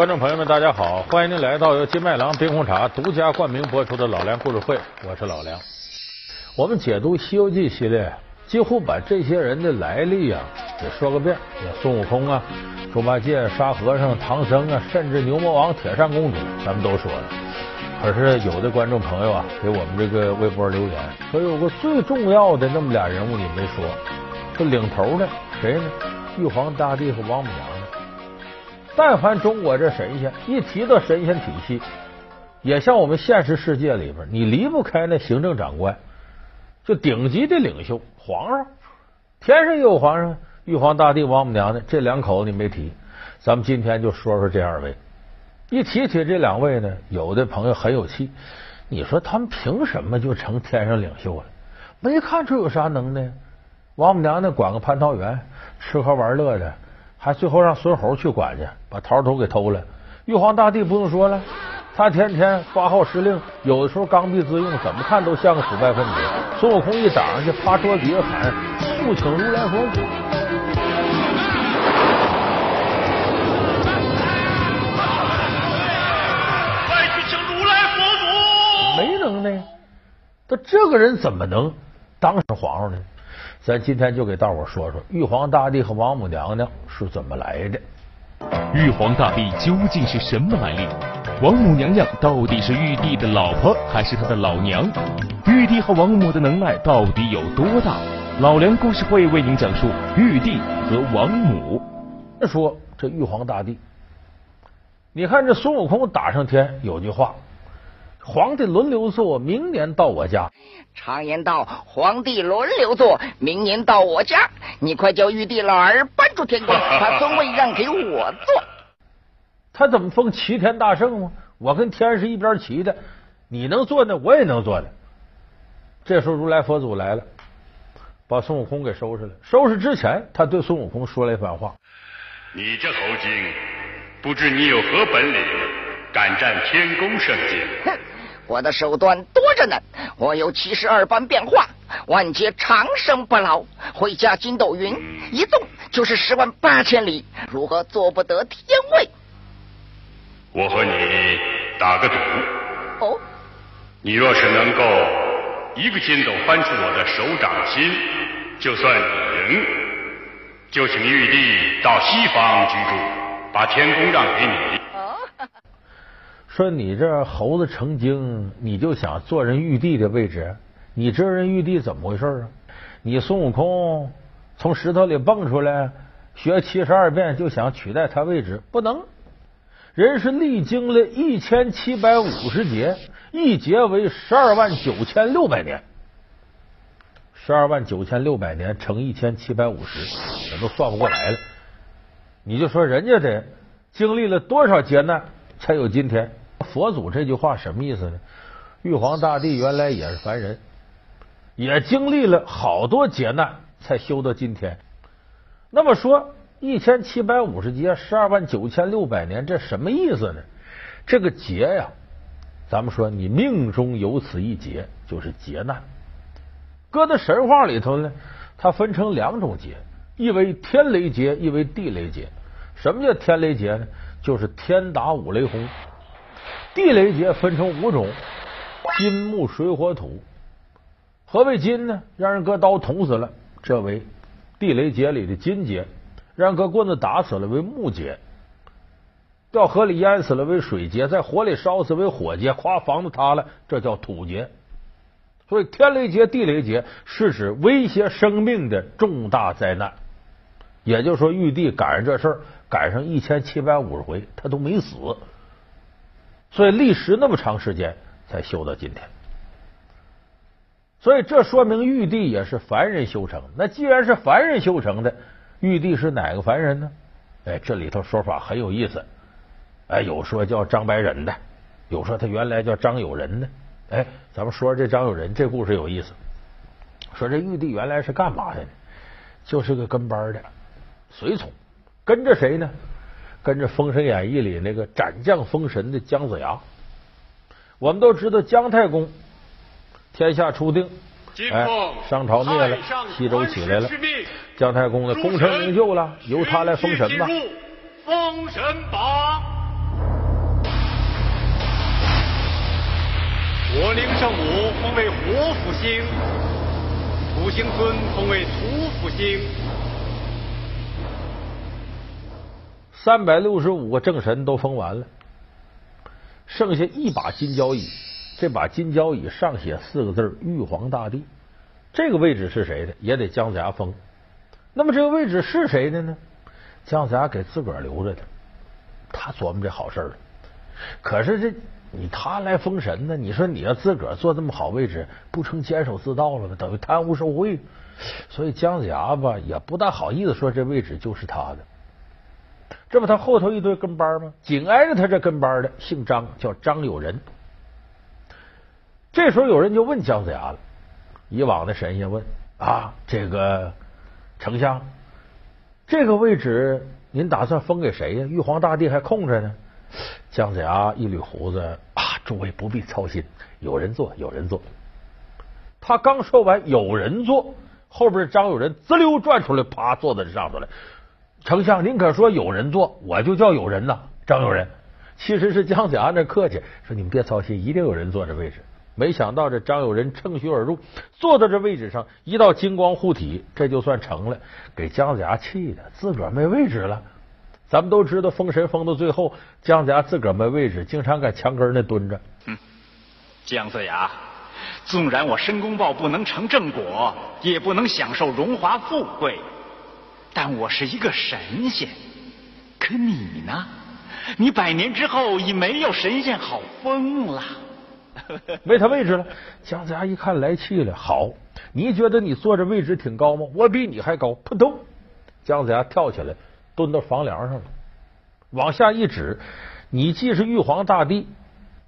观众朋友们，大家好！欢迎您来到由金麦郎冰红茶独家冠名播出的《老梁故事会》，我是老梁。我们解读《西游记》系列，几乎把这些人的来历啊给说个遍，孙悟空啊、猪八戒、沙和尚、唐僧啊，甚至牛魔王、铁扇公主，咱们都说了。可是有的观众朋友啊，给我们这个微博留言说，有个最重要的那么俩人物你没说，这领头的谁呢？玉皇大帝和王母娘娘。但凡中国这神仙一提到神仙体系，也像我们现实世界里边，你离不开那行政长官，就顶级的领袖皇上，天上也有皇上，玉皇大帝、王母娘娘这两口子你没提，咱们今天就说说这二位。一提起这两位呢，有的朋友很有气，你说他们凭什么就成天上领袖了？没看出有啥能耐。王母娘娘管个蟠桃园，吃喝玩乐的。还最后让孙猴去管去，把桃头给偷了。玉皇大帝不用说了，他天天发号施令，有的时候刚愎自用，怎么看都像个腐败分子。孙悟空一挡上去，趴桌底下喊：“速请如来佛祖！”快去请如来佛祖！没能耐，他这个人怎么能当上皇上呢？咱今天就给大伙说说玉皇大帝和王母娘娘是怎么来的。玉皇大帝究竟是什么来历？王母娘娘到底是玉帝的老婆还是他的老娘？玉帝和王母的能耐到底有多大？老梁故事会为您讲述玉帝和王母。说这玉皇大帝，你看这孙悟空打上天有句话。皇帝轮流坐，明年到我家。常言道，皇帝轮流坐，明年到我家。你快叫玉帝老儿搬出天宫，把尊位让给我坐。他怎么封齐天大圣吗？我跟天是一边齐的，你能坐呢，我也能坐的。这时候如来佛祖来了，把孙悟空给收拾了。收拾之前，他对孙悟空说了一番话：“你这猴精，不知你有何本领，敢占天宫圣境？” 哼！我的手段多着呢，我有七十二般变化，万劫长生不老，会驾筋斗云，一动就是十万八千里，如何做不得天位？我和你打个赌。哦。你若是能够一个筋斗翻出我的手掌心，就算你赢，就请玉帝到西方居住，把天宫让给你。说你这猴子成精，你就想坐人玉帝的位置？你知道人玉帝怎么回事啊？你孙悟空从石头里蹦出来，学七十二变就想取代他位置，不能。人是历经了一千七百五十劫，一劫为十二万九千六百年，十二万九千六百年乘一千七百五十，我都算不过来了。你就说人家得经历了多少劫难才有今天？佛祖这句话什么意思呢？玉皇大帝原来也是凡人，也经历了好多劫难才修到今天。那么说一千七百五十劫，十二万九千六百年，这什么意思呢？这个劫呀，咱们说你命中有此一劫，就是劫难。搁在神话里头呢，它分成两种劫，一为天雷劫，一为地雷劫。什么叫天雷劫呢？就是天打五雷轰。地雷劫分成五种：金木水火土。何谓金呢？让人搁刀捅死了，这为地雷劫里的金劫；让人搁棍子打死了，为木劫；掉河里淹死了，为水劫；在火里烧死为火劫；夸房子塌了，这叫土劫。所以天雷劫、地雷劫是指威胁生命的重大灾难。也就是说，玉帝赶上这事儿，赶上一千七百五十回，他都没死。所以历时那么长时间才修到今天，所以这说明玉帝也是凡人修成。那既然是凡人修成的，玉帝是哪个凡人呢？哎，这里头说法很有意思。哎，有说叫张白忍的，有说他原来叫张友仁的。哎，咱们说这张友仁这故事有意思。说这玉帝原来是干嘛的呢？就是个跟班的随从，跟着谁呢？跟着封神演义里那个斩将封神的姜子牙。我们都知道姜太公天下初定哎商朝灭了西周起来了。姜太公的功成名就了由他来封神吧封神榜。我灵圣母封为火府星土星尊封为土府星。三百六十五个正神都封完了，剩下一把金交椅。这把金交椅上写四个字“玉皇大帝”，这个位置是谁的？也得姜子牙封。那么这个位置是谁的呢？姜子牙给自个儿留着的。他琢磨这好事了。可是这你他来封神呢？你说你要自个儿坐这么好位置，不成监守自盗了吗？等于贪污受贿。所以姜子牙吧也不大好意思说这位置就是他的。这不他后头一堆跟班吗？紧挨着他这跟班的姓张，叫张有仁。这时候有人就问姜子牙了，以往的神仙问啊，这个丞相，这个位置您打算封给谁呀？玉皇大帝还空着呢。姜子牙一捋胡子啊，诸位不必操心，有人做，有人做。他刚说完有人做，后边张有仁滋溜转出来，啪坐在这上头来。丞相，您可说有人做，我就叫有人呐。张有人其实是姜子牙那客气，说你们别操心，一定有人坐这位置。没想到这张有人乘虚而入，坐到这位置上，一道金光护体，这就算成了。给姜子牙气的，自个儿没位置了。咱们都知道，封神封到最后，姜子牙自个儿没位置，经常在墙根那蹲着。嗯，姜子牙，纵然我申公豹不能成正果，也不能享受荣华富贵，但我是一个神仙。可你呢？你百年之后已没有神仙好封了。没他位置了。姜子牙一看来气了，好，你觉得你坐这位置挺高吗？我比你还高。扑通，姜子牙跳起来，蹲到房梁上了，往下一指，你既是玉皇大帝，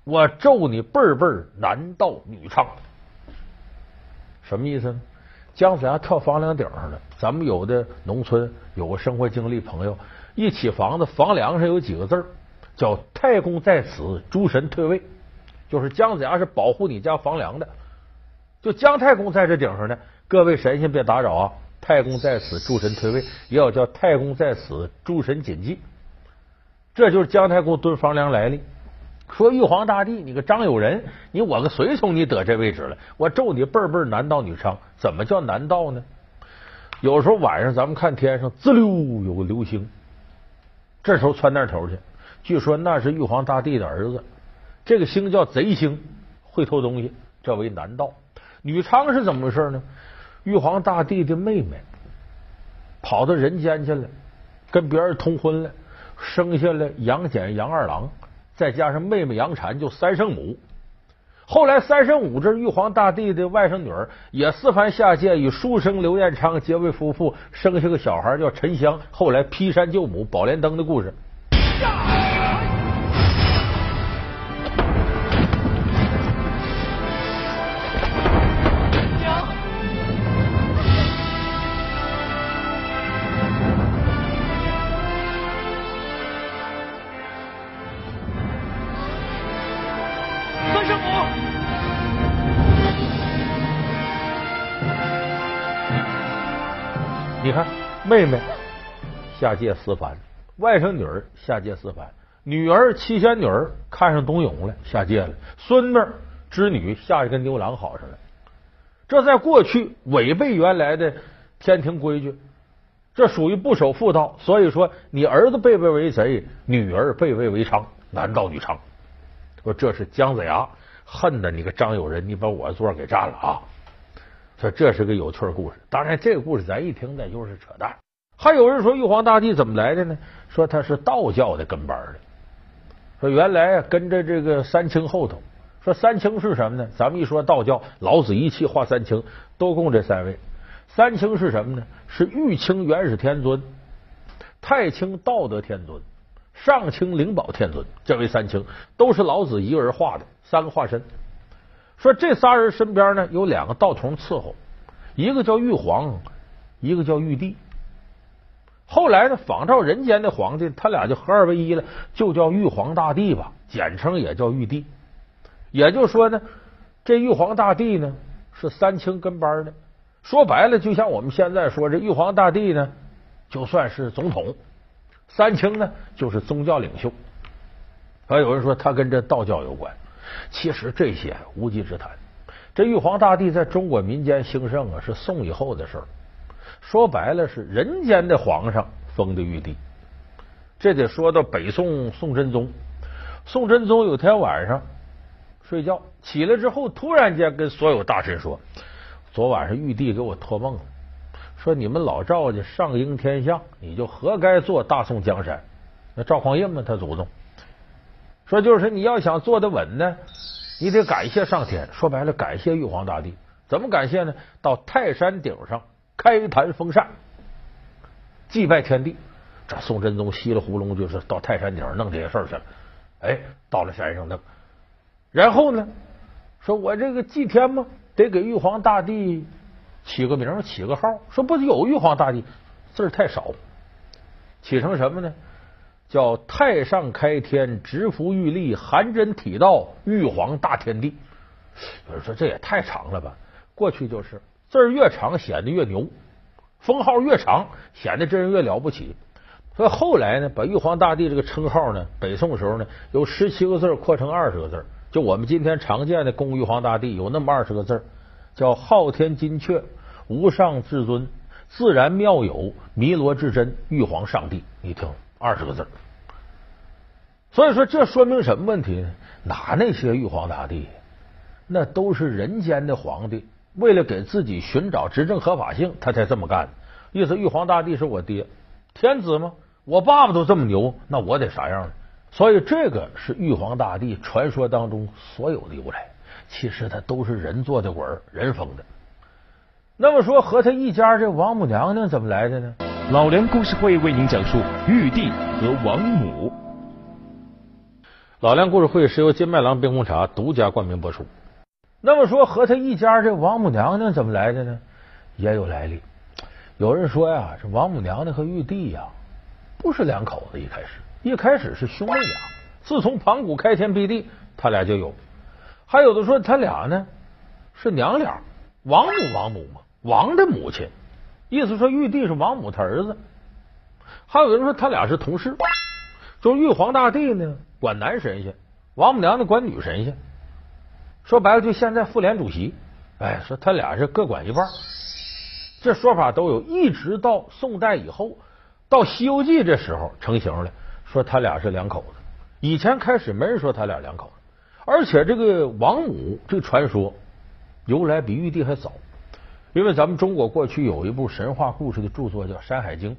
我咒你辈辈男盗女娼。什么意思呢？姜子牙跳房梁顶上了。咱们有的农村有个生活经历朋友，一起房子房梁上有几个字叫“太公在此，诸神退位”。就是姜子牙是保护你家房梁的，就姜太公在这顶上呢。各位神仙别打扰啊！太公在此，诸神退位，也要叫太公在此，诸神谨记。这就是姜太公蹲房梁来历。说玉皇大帝，你个张有仁，你我个随从，你得这位置了，我咒你辈辈男盗女娼。怎么叫男盗呢？有时候晚上咱们看天上滋溜有个流星，这时候窜那头去，据说那是玉皇大帝的儿子。这个星叫贼星，会偷东西，这为男盗。女娼是怎么回事呢？玉皇大帝的妹妹跑到人间去了，跟别人通婚了，生下了杨戬、杨二郎，再加上妹妹杨婵，就三圣母。后来三圣母这玉皇大帝的外甥女儿也四番下界，与书生刘彦昌结为夫妇，生下个小孩叫沉香，后来劈山救母，宝莲灯的故事。你看，妹妹下界思凡，外甥女儿下界思凡，女儿七仙女儿看上董永了，下界了，孙女织女下去跟牛郎好上了。这在过去违背原来的天庭规矩，这属于不守妇道。所以说，你儿子被位为贼，女儿被位为娼，男盗女娼。说这是姜子牙恨的你个张友仁，你把我座给占了啊！说这是个有趣故事，当然这个故事咱一听那就是扯淡。还有人说玉皇大帝怎么来的呢？说他是道教的跟班的。说原来跟着这个三清后头。说三清是什么呢？咱们一说道教，老子一气化三清，都供这三位。三清是什么呢？是玉清元始天尊、太清道德天尊、上清灵宝天尊，这位三清都是老子一个人画的三个化身。说这仨人身边呢有两个道童伺候，一个叫玉皇，一个叫玉帝。后来呢，仿照人间的皇帝，他俩就合二为一了，就叫玉皇大帝吧，简称也叫玉帝。也就说呢，这玉皇大帝呢是三清跟班的。说白了，就像我们现在说，这玉皇大帝呢就算是总统，三清呢就是宗教领袖。还有人说他跟这道教有关。其实这些无稽之谈。这玉皇大帝在中国民间兴盛啊，是宋以后的事儿。说白了，是人间的皇上封的玉帝。这得说到北宋宋真宗。宋真宗有天晚上睡觉起来之后，突然间跟所有大臣说：“昨晚上玉帝给我托梦了，说你们老赵家上应天下，你就活该做大宋江山。”那赵匡胤嘛，他祖宗说就是你要想坐得稳呢，你得感谢上天。说白了，感谢玉皇大帝。怎么感谢呢？到泰山顶上开坛封禅，祭拜天地。这宋真宗稀里糊涂就是到泰山顶上弄这些事儿去了。哎，到了山上弄，然后呢，说我这个祭天嘛，得给玉皇大帝起个名，起个号。说不是有玉皇大帝字儿太少，起成什么呢？叫太上开天，直服玉立，含真体道，玉皇大天地。有人说这也太长了吧？过去就是字儿越长显得越牛，封号越长显得这人越了不起。所以后来呢，把玉皇大帝这个称号呢，北宋时候呢，由十七个字扩成二十个字。就我们今天常见的供玉皇大帝有那么二十个字，叫昊天金阙，无上至尊，自然妙有，弥罗至真，玉皇上帝。你听，二十个字。所以说，这说明什么问题呢？哪那些玉皇大帝，那都是人间的皇帝，为了给自己寻找执政合法性，他才这么干。意思，玉皇大帝是我爹，天子吗？我爸爸都这么牛，那我得啥样呢？所以这个是玉皇大帝传说当中所有的由来，其实他都是人做的鬼，人封的。那么说和他一家这王母娘娘怎么来的呢？老梁故事会为您讲述玉帝和王母。老梁故事会是由金麦郎冰红茶独家冠名播出。那么说和他一家这王母娘娘怎么来的呢？也有来历。有人说呀，这王母娘娘和玉帝呀不是两口子，一开始一开始是兄妹俩。自从盘古开天辟地，他俩就有。还有的说他俩呢是娘俩，王母王母嘛，王的母亲，意思说玉帝是王母他儿子。还有人说他俩是同事，就是玉皇大帝呢。管男神仙，王母娘娘管女神仙。说白了，就现在妇联主席，哎，说他俩是各管一半。这说法都有，一直到宋代以后，到《西游记》这时候成型了，说他俩是两口子。以前开始没人说他俩两口子，而且这个王母这个传说由来比玉帝还早，因为咱们中国过去有一部神话故事的著作叫《山海经》，《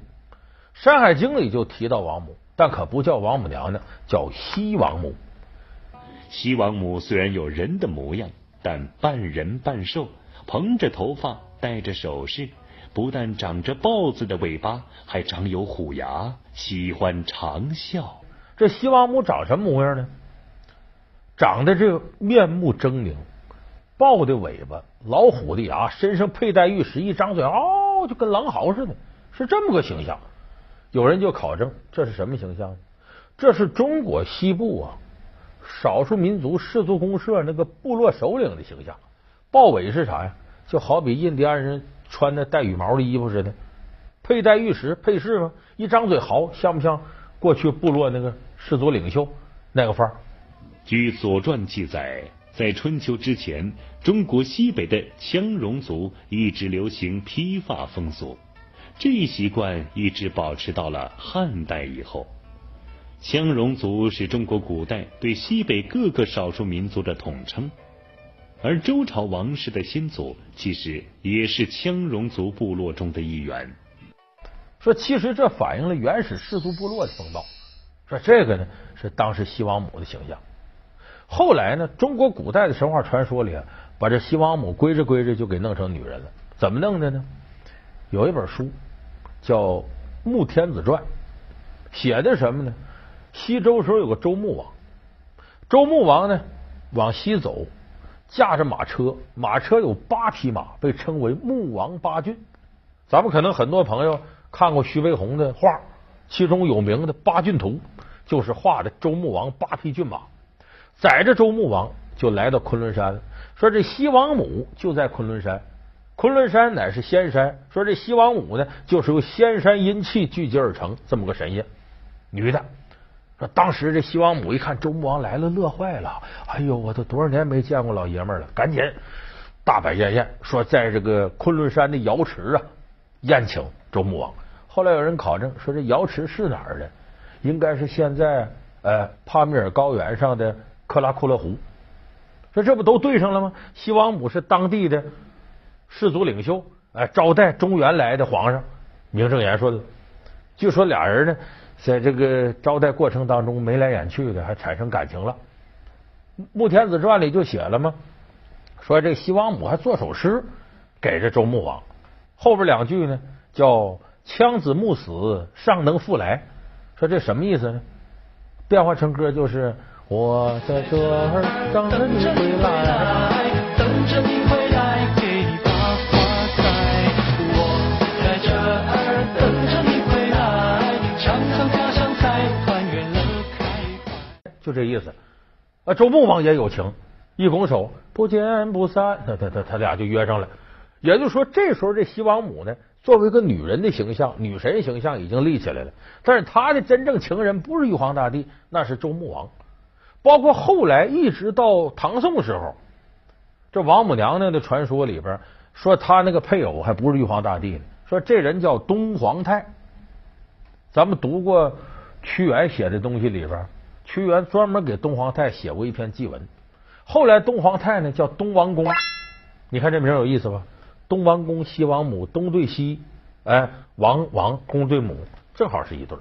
山海经》里就提到王母。但可不叫王母娘娘，叫西王母。西王母虽然有人的模样，但半人半兽，蓬着头发，戴着首饰，不但长着豹子的尾巴，还长有虎牙，喜欢长啸。这西王母长什么模样呢？长得这面目狰狞，豹的尾巴，老虎的牙，身上佩戴玉石，一张嘴嗷，就跟狼嚎似的，是这么个形象。有人就考证，这是什么形象？这是中国西部啊，少数民族氏族公社那个部落首领的形象。豹尾是啥呀？就好比印第安人穿的带羽毛的衣服似的，佩戴玉石配饰吗？一张嘴嚎，像不像过去部落那个氏族领袖那个范儿？据《左传》记载，在春秋之前，中国西北的羌戎族一直流行披发风俗。这一习惯一直保持到了汉代以后。羌戎族是中国古代对西北各个少数民族的统称，而周朝王室的先祖其实也是羌戎族部落中的一员。说其实这反映了原始氏族部落的风貌。说这个呢是当时西王母的形象。后来呢，中国古代的神话传说里啊，把这西王母归着归着就给弄成女人了。怎么弄的呢？有一本书。叫《穆天子传》，写的什么呢？西周时候有个周穆王，周穆王呢往西走，驾着马车，马车有八匹马，被称为穆王八骏。咱们可能很多朋友看过徐悲鸿的画，其中有名的《八骏图》，就是画的周穆王八匹骏马，载着周穆王就来到昆仑山了，说这西王母就在昆仑山。昆仑山乃是仙山，说这西王母呢，就是由仙山阴气聚集而成这么个神仙，女的。说当时这西王母一看周穆王来了，乐坏了。哎呦，我都多少年没见过老爷们了，赶紧大摆宴宴，说在这个昆仑山的瑶池啊宴请周穆王。后来有人考证说，这瑶池是哪儿的？应该是现在呃帕米尔高原上的克拉库勒湖。说这不都对上了吗？西王母是当地的氏族领袖，哎，招待中原来的皇上，名正言顺了。据说俩人呢，在这个招待过程当中眉来眼去的，还产生感情了。《穆天子传》里就写了吗？说这西王母还做首诗给这周穆王，后边两句呢叫“枪子木死，尚能复来”。说这什么意思呢？变化成歌就是。我在这儿等着你回来，等着你回来给你把花栽。我在这儿等着你回来，尝尝家乡菜，团圆乐开怀。就这意思。啊，周穆王也有情，一拱手，不见不散。他他他他俩就约上了。也就是说，这时候这西王母呢，作为一个女人的形象，女神形象已经立起来了。但是她的真正情人不是玉皇大帝，那是周穆王。包括后来一直到唐宋时候，这王母娘娘的传说里边说，她那个配偶还不是玉皇大帝呢，说这人叫东皇太。咱们读过屈原写的东西里边，屈原专门给东皇太写过一篇祭文。后来东皇太呢叫东王公，你看这名有意思吧？东王公、西王母，东对西，哎，王王公对母，正好是一对。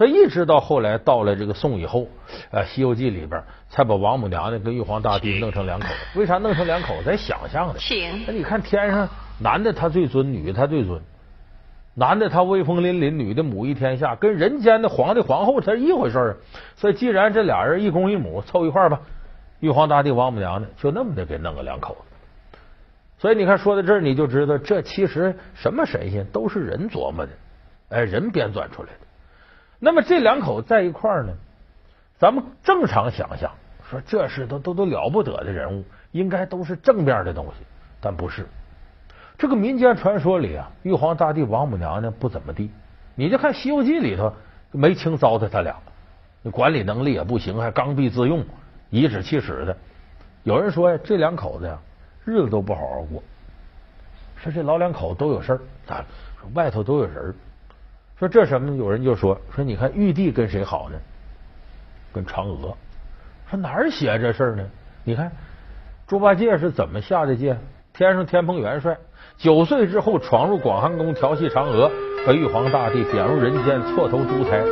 他一直到后来到了这个宋以后，呃，《西游记》里边才把王母娘娘跟玉皇大帝弄成两口子。为啥弄成两口子？咱想象的。那你看天上男的他最尊，女的他最尊。男的他威风凛凛，女的母仪天下，跟人间的皇帝皇后他是一回事儿。所以既然这俩人一公一母凑一块儿吧，玉皇大帝王母娘娘就那么的给弄个两口子。所以你看说到这儿，你就知道这其实什么神仙都是人琢磨的，哎，人编撰出来的。那么这两口在一块儿呢，咱们正常想象说这是都都都了不得的人物，应该都是正面的东西，但不是。这个民间传说里啊，玉皇大帝、王母娘娘不怎么地。你就看《西游记》里头没轻糟蹋他俩，管理能力也不行，还刚愎自用、颐指气使的。有人说呀，这两口子呀，日子都不好好过。说这老两口都有事儿，咋外头都有人。说这什么？有人就说说，你看玉帝跟谁好呢？跟嫦娥。说哪儿写这事儿呢？你看猪八戒是怎么下的界？天上天蓬元帅九岁之后闯入广寒宫调戏嫦娥，把玉皇大帝贬入人间，错投猪胎，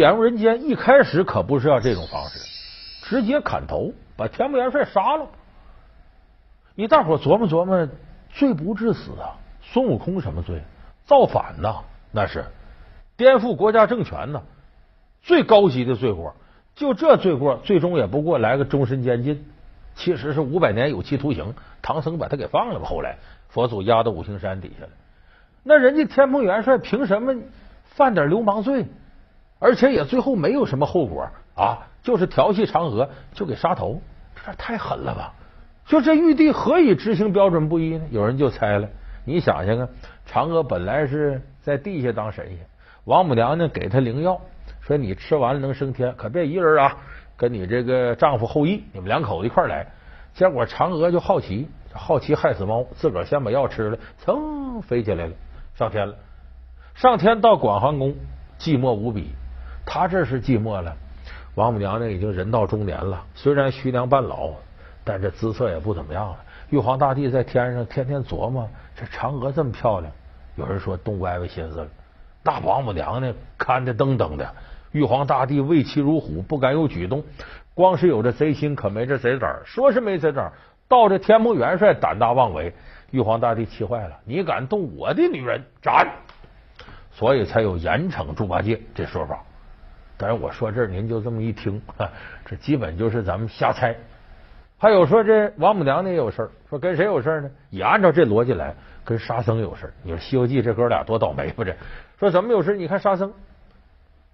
贬入人间一开始可不是要这种方式，直接砍头，把天蓬元帅杀了。你大伙琢磨琢磨，罪不至死啊！孙悟空什么罪？造反呐，那是颠覆国家政权呐，最高级的罪过。就这罪过，最终也不过来个终身监禁，其实是五百年有期徒刑。唐僧把他给放了吧？后来佛祖压到五行山底下了。那人家天蓬元帅凭什么犯点流氓罪？而且也最后没有什么后果啊，就是调戏嫦娥就给杀头，这太狠了吧！就这玉帝何以执行标准不一呢？有人就猜了，你想想啊，嫦娥本来是在地下当神仙，王母娘娘给她灵药，说你吃完了能升天，可别一人啊，跟你这个丈夫后羿，你们两口子一块来。结果嫦娥就好奇，好奇害死猫，自个儿先把药吃了，噌飞起来了，上天了。上天到广寒宫，寂寞无比。他这是寂寞了，王母娘娘已经人到中年了，虽然虚娘半老，但这姿色也不怎么样了。玉皇大帝在天上天天琢磨，这嫦娥这么漂亮，有人说动歪歪心思了。那王母娘娘看着噔噔的，玉皇大帝畏其如虎，不敢有举动。光是有这贼心，可没这贼胆。说是没贼胆，到这天蓬元帅胆大妄为，玉皇大帝气坏了，你敢动我的女人，斩！所以才有严惩猪八戒这说法。但是我说这，您就这么一听，这基本就是咱们瞎猜。还有说这王母娘娘也有事儿，说跟谁有事儿呢？也按照这逻辑来，跟沙僧有事儿。你说《西游记》这哥俩多倒霉吧？这说怎么有事？你看沙僧，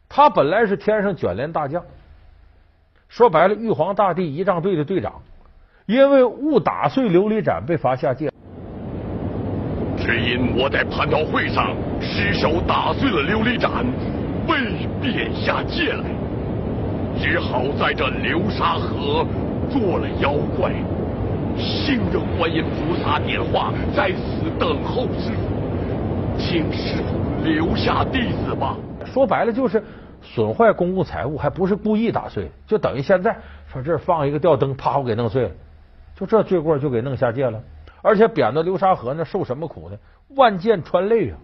他本来是天上卷帘大将，说白了，玉皇大帝仪仗队的队长，因为误打碎琉璃盏被罚下界，只因我在蟠桃会上失手打碎了琉璃盏，被贬下界来，只好在这流沙河。做了妖怪，幸得观音菩萨点化，在此等候师傅，请师傅留下弟子吧。说白了就是损坏公共财物，还不是故意打碎，就等于现在说这放一个吊灯，啪，我给弄碎了，就这罪过就给弄下界了。而且贬到流沙河那受什么苦呢？万箭穿肋啊，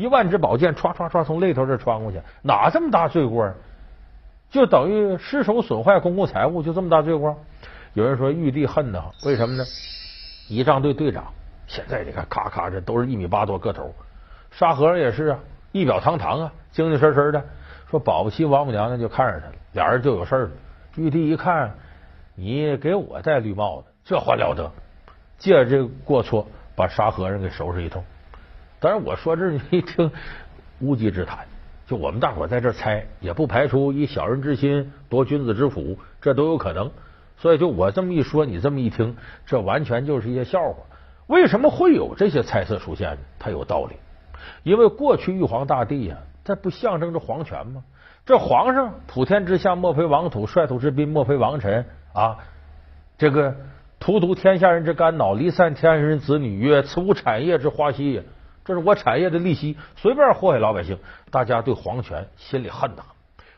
一万支宝剑唰唰唰从肋头这穿过去，哪这么大罪过啊？就等于失手损坏公共财物，就这么大罪过。有人说玉帝恨他，为什么呢？仪仗队队长，现在你看，咔咔这都是一米八多个头。沙和尚也是啊，仪表堂堂啊，精精神神的。说保不齐王母娘娘就看上他了，俩人就有事了。玉帝一看，你给我戴绿帽子，这还了得？借着这个过错，把沙和尚给收拾一通。当然，我说这你一听无稽之谈。就我们大伙在这猜，也不排除以小人之心夺君子之腹，这都有可能。所以，就我这么一说，你这么一听，这完全就是一些笑话。为什么会有这些猜测出现呢？它有道理。因为过去玉皇大帝呀，他不象征着皇权吗？这皇上普天之下莫非王土，率土之滨莫非王臣啊！这个荼毒天下人之肝脑，离散天下人子女，曰：“此无产业之花息也。”这是我产业的利息，随便祸害老百姓，大家对皇权心里恨呐，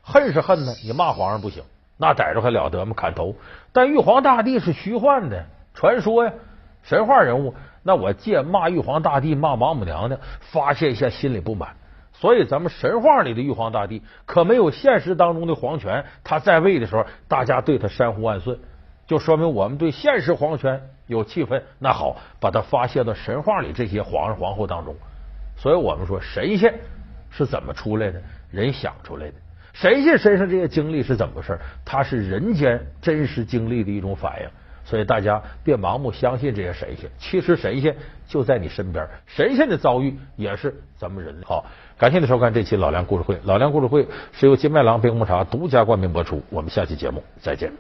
恨是恨呢，你骂皇上不行，那逮着还了得吗？砍头。但玉皇大帝是虚幻的传说呀，神话人物，那我借骂玉皇大帝、骂王母娘娘，发泄一下心里不满。所以咱们神话里的玉皇大帝可没有现实当中的皇权，他在位的时候，大家对他山呼万岁，就说明我们对现实皇权。有气氛，那好，把它发泄到神话里这些皇上皇后当中。所以我们说，神仙是怎么出来的？人想出来的。神仙身上这些经历是怎么回事？它是人间真实经历的一种反应。所以大家别盲目相信这些神仙，其实神仙就在你身边。神仙的遭遇也是咱们人类。好，感谢您收看这期老梁故事会。老梁故事会是由金麦郎冰红茶独家冠名播出。我们下期节目再见。